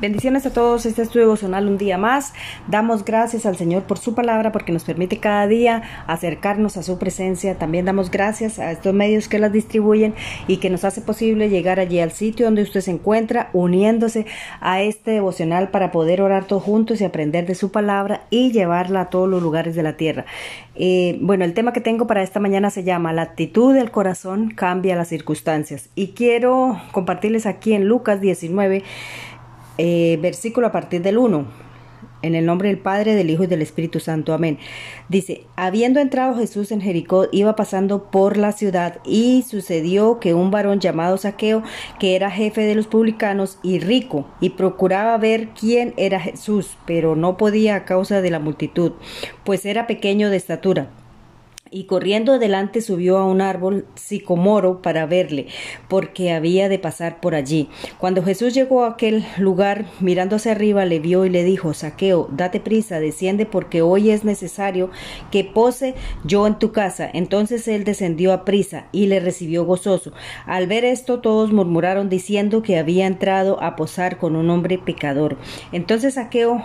Bendiciones a todos, este es tu devocional un día más. Damos gracias al Señor por su palabra porque nos permite cada día acercarnos a su presencia. También damos gracias a estos medios que las distribuyen y que nos hace posible llegar allí al sitio donde usted se encuentra, uniéndose a este devocional para poder orar todos juntos y aprender de su palabra y llevarla a todos los lugares de la tierra. Eh, bueno, el tema que tengo para esta mañana se llama La actitud del corazón cambia las circunstancias y quiero compartirles aquí en Lucas 19 eh, versículo a partir del 1. En el nombre del Padre, del Hijo y del Espíritu Santo. Amén. Dice, habiendo entrado Jesús en Jericó, iba pasando por la ciudad y sucedió que un varón llamado Saqueo, que era jefe de los publicanos y rico, y procuraba ver quién era Jesús, pero no podía a causa de la multitud, pues era pequeño de estatura y corriendo adelante subió a un árbol sicomoro para verle, porque había de pasar por allí. Cuando Jesús llegó a aquel lugar, mirando hacia arriba, le vio y le dijo, Saqueo, date prisa, desciende, porque hoy es necesario que pose yo en tu casa. Entonces él descendió a prisa y le recibió gozoso. Al ver esto, todos murmuraron diciendo que había entrado a posar con un hombre pecador. Entonces Saqueo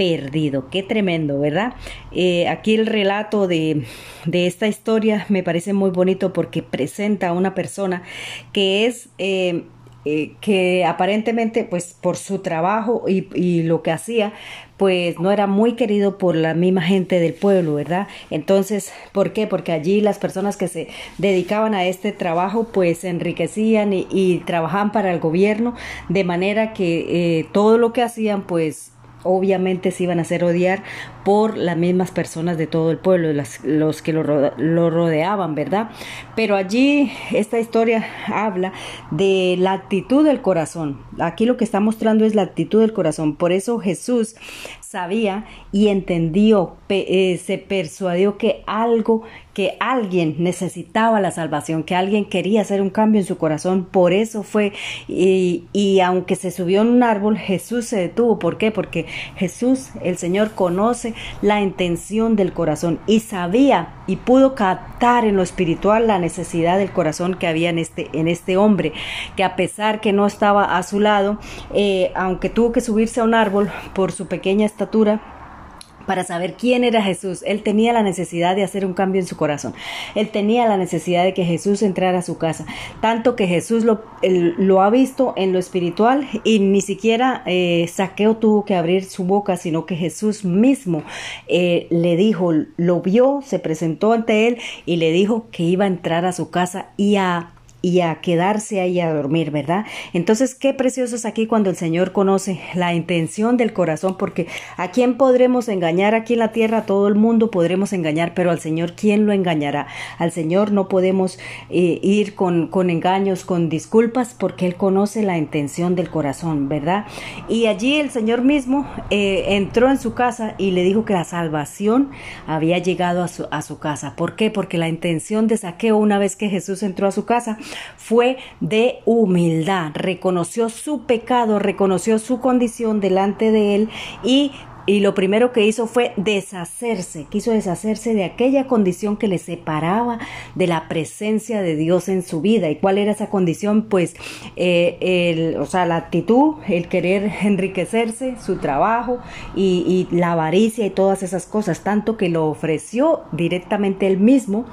perdido. Qué tremendo, ¿verdad? Eh, aquí el relato de, de, esta historia me parece muy bonito porque presenta a una persona que es... Eh, eh, que aparentemente pues por su trabajo y, lo que hacía pues no era muy querido por la misma gente del pueblo, ¿verdad? Entonces, ¿por qué? Porque allí las personas que se dedicaban a este trabajo pues se enriquecían y, trabajaban para el gobierno de manera que todo lo que hacían pues obviamente se iban a hacer odiar por las mismas personas de todo el pueblo, los que lo, rodeaban, ¿verdad? Pero allí esta historia habla de la actitud del corazón. Aquí lo que está mostrando es la actitud del corazón. Por eso Jesús sabía y entendió, eh, se persuadió que algo, que alguien necesitaba la salvación, que alguien quería hacer un cambio en su corazón. Por eso fue, y, y aunque se subió en un árbol, Jesús se detuvo. ¿Por qué? Porque Jesús, el Señor, conoce la intención del corazón y sabía y pudo captar en lo espiritual la necesidad del corazón que había en este, en este hombre, que a pesar que no estaba a su lado, eh, aunque tuvo que subirse a un árbol por su pequeña para saber quién era Jesús. Él tenía la necesidad de hacer un cambio en su corazón. Él tenía la necesidad de que Jesús entrara a su casa. Tanto que Jesús lo, lo ha visto en lo espiritual y ni siquiera eh, Saqueo tuvo que abrir su boca, sino que Jesús mismo eh, le dijo, lo vio, se presentó ante él y le dijo que iba a entrar a su casa y a y a quedarse ahí a dormir, ¿verdad? Entonces, qué precioso es aquí cuando el Señor conoce la intención del corazón, porque a quién podremos engañar aquí en la tierra, a todo el mundo podremos engañar, pero al Señor, ¿quién lo engañará? Al Señor no podemos eh, ir con, con engaños, con disculpas, porque Él conoce la intención del corazón, ¿verdad? Y allí el Señor mismo eh, entró en su casa y le dijo que la salvación había llegado a su, a su casa. ¿Por qué? Porque la intención de saqueo una vez que Jesús entró a su casa, fue de humildad, reconoció su pecado, reconoció su condición delante de él y y lo primero que hizo fue deshacerse, quiso deshacerse de aquella condición que le separaba de la presencia de Dios en su vida. ¿Y cuál era esa condición? Pues, eh, el, o sea, la actitud, el querer enriquecerse, su trabajo y, y la avaricia y todas esas cosas, tanto que lo ofreció directamente él mismo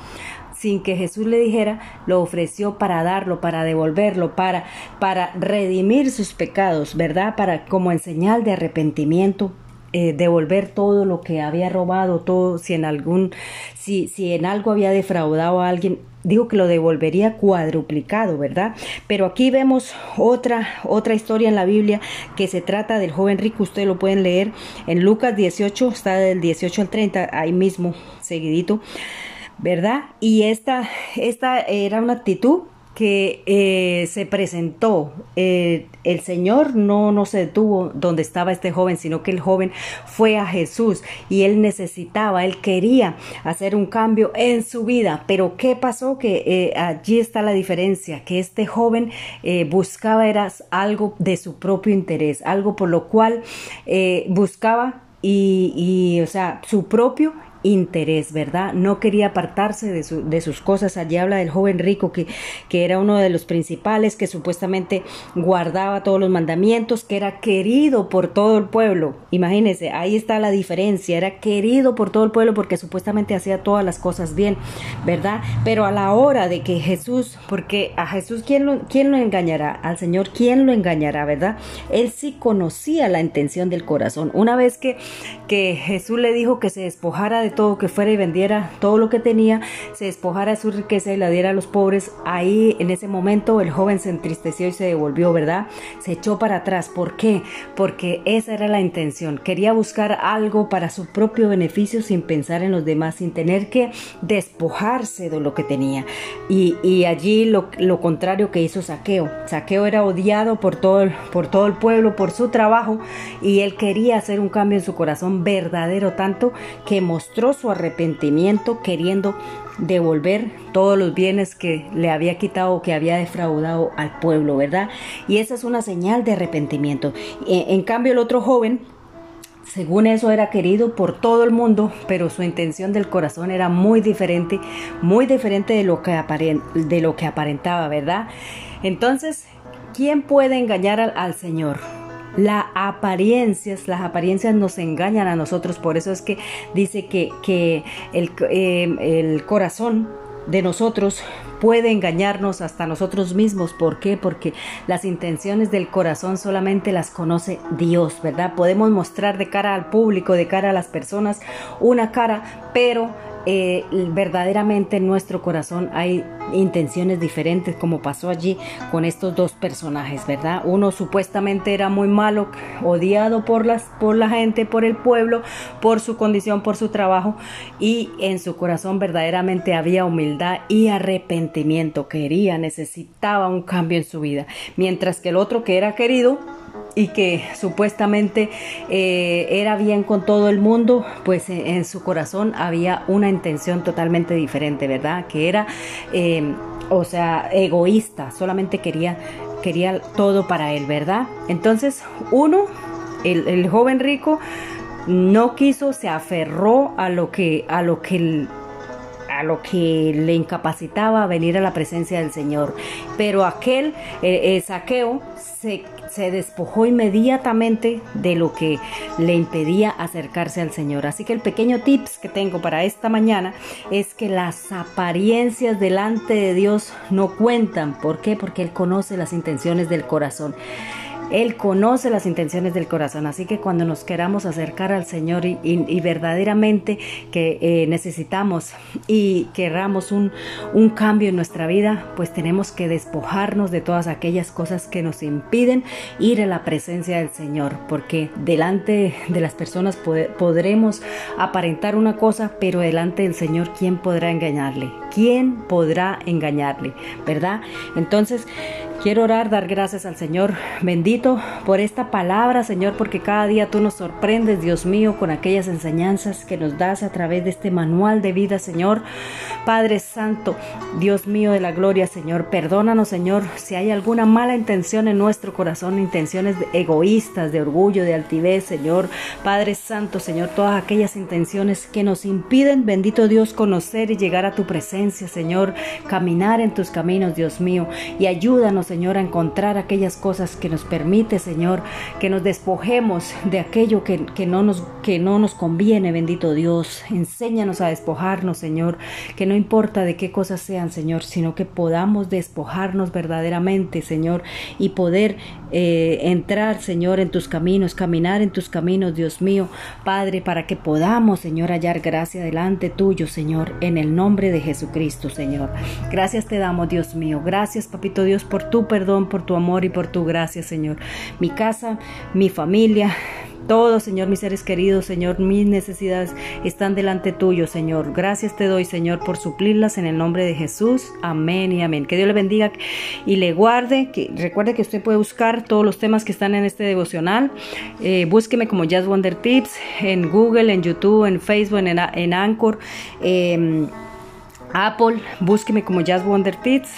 sin que Jesús le dijera, lo ofreció para darlo, para devolverlo, para, para redimir sus pecados, ¿verdad? Para como en señal de arrepentimiento. Eh, devolver todo lo que había robado, todo, si en algún, si, si en algo había defraudado a alguien, dijo que lo devolvería cuadruplicado, ¿verdad? Pero aquí vemos otra, otra historia en la Biblia que se trata del joven rico, ustedes lo pueden leer en Lucas 18, está del 18 al 30, ahí mismo, seguidito. ¿Verdad? Y esta, esta era una actitud que eh, se presentó, eh, el Señor no, no se detuvo donde estaba este joven, sino que el joven fue a Jesús y él necesitaba, él quería hacer un cambio en su vida. Pero ¿qué pasó? Que eh, allí está la diferencia, que este joven buscaba era algo de su propio interés, algo por lo cual buscaba y, y, o sea, su propio interés, ¿verdad? No quería apartarse de, de, sus cosas. Allí habla del joven rico que, que era uno de los principales, que supuestamente guardaba todos los mandamientos, que era querido por todo el pueblo. Imagínense, ahí está la diferencia. Era querido por todo el pueblo porque supuestamente hacía todas las cosas bien, ¿verdad? Pero a la hora de que Jesús, porque a Jesús, ¿quién lo, quién lo engañará? Al Señor, ¿quién lo engañará, verdad? Él sí conocía la intención del corazón. Una vez que, que Jesús le dijo que se despojara de todo, que fuera y vendiera todo lo que tenía, se despojara de su riqueza y la diera a los pobres, ahí en ese momento el joven se entristeció y se devolvió, ¿verdad? Se echó para atrás. ¿Por qué? Porque esa era la intención. Quería buscar algo para su propio beneficio sin pensar en los demás, sin tener que despojarse de lo que tenía. Y, allí lo, lo, contrario que hizo Saqueo. Saqueo era odiado por todo, el, por todo el pueblo, por su trabajo, y él quería hacer un cambio en su corazón verdadero, tanto que mostró su arrepentimiento queriendo devolver todos los bienes que le había quitado o que había defraudado al pueblo, ¿verdad? Y esa es una señal de arrepentimiento. En cambio, el otro joven según eso era querido por todo el mundo, pero su intención del corazón era muy diferente, muy diferente de lo que, de lo que aparentaba, ¿verdad? Entonces, ¿quién puede engañar al Señor? Las apariencias, las apariencias nos engañan a nosotros, por eso es que dice que, que el, eh, el corazón de nosotros puede engañarnos hasta nosotros mismos. ¿Por qué? Porque las intenciones del corazón solamente las conoce Dios, ¿verdad? Podemos mostrar de cara al público, de cara a las personas, una cara, pero eh, verdaderamente en nuestro corazón hay intenciones diferentes, como pasó allí con estos dos personajes, ¿verdad? Uno supuestamente era muy malo, odiado por, las, por la gente, por el pueblo, por su condición, por su trabajo, y en su corazón verdaderamente había humildad y arrepentimiento, quería, necesitaba un cambio en su vida, mientras que el otro que era querido, y que supuestamente eh, era bien con todo el mundo, pues eh, en su corazón había una intención totalmente diferente, ¿verdad? Que era, eh, o sea, egoísta, solamente quería, quería todo para él, ¿verdad? Entonces, uno, el, el joven rico, no quiso, se aferró a lo que, a lo que a lo que le incapacitaba a venir a la presencia del Señor. Pero aquel eh, saqueo se, se, despojó inmediatamente de lo que le impedía acercarse al Señor. Así que el pequeño tips que tengo para esta mañana es que las apariencias delante de Dios no cuentan. ¿Por qué? Porque Él conoce las intenciones del corazón. Él conoce las intenciones del corazón, así que cuando nos queramos acercar al Señor y, verdaderamente que eh, necesitamos y querramos un, un cambio en nuestra vida, pues tenemos que despojarnos de todas aquellas cosas que nos impiden ir a la presencia del Señor, porque delante de las personas podremos aparentar una cosa, pero delante del Señor, ¿quién podrá engañarle? ¿Quién podrá engañarle? ¿Verdad? Entonces, Quiero orar, dar gracias al Señor bendito por esta palabra, Señor, porque cada día tú nos sorprendes, Dios mío, con aquellas enseñanzas que nos das a través de este manual de vida, Señor. Padre Santo, Dios mío de la gloria, Señor, perdónanos, Señor, si hay alguna mala intención en nuestro corazón, intenciones egoístas, de orgullo, de altivez, Señor. Padre Santo, Señor, todas aquellas intenciones que nos impiden, bendito Dios, conocer y llegar a tu presencia, Señor, caminar en tus caminos, Dios mío, y ayúdanos, Señor, a encontrar aquellas cosas que nos permite, Señor, que nos despojemos de aquello que, no, nos, que no nos conviene, bendito Dios. Enséñanos a despojarnos, Señor, que no importa de qué cosas sean, Señor, sino que podamos despojarnos verdaderamente, Señor, y poder eh, entrar, Señor, en tus caminos, caminar en tus caminos, Dios mío, Padre, para que podamos, Señor, hallar gracia delante tuyo, Señor, en el nombre de Jesucristo, Señor. Gracias te damos, Dios mío. Gracias, Papito Dios, por tu perdón, por tu amor y por tu gracia, Señor. Mi casa, mi familia, todo, Señor, mis seres queridos, Señor, mis necesidades están delante tuyo, Señor. Gracias te doy, Señor, por suplirlas en el nombre de Jesús. Amén y amén. Que Dios le bendiga y le guarde. Que, recuerde que usted puede buscar todos los temas que están en este devocional. Eh, búsqueme como Jazz Wonder Tips en Google, en YouTube, en Facebook, en, en Anchor. Em, Apple, búsqueme como Jazz Wonder Tips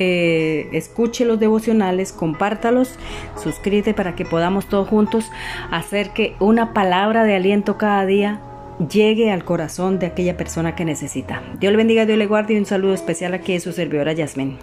eh, escuche los devocionales, compártalos, suscríbete para que podamos todos juntos hacer que una palabra de aliento cada día llegue al corazón de aquella persona que necesita. Dios le bendiga, Dios le guarde y un saludo especial aquí de su servidora Yasmin.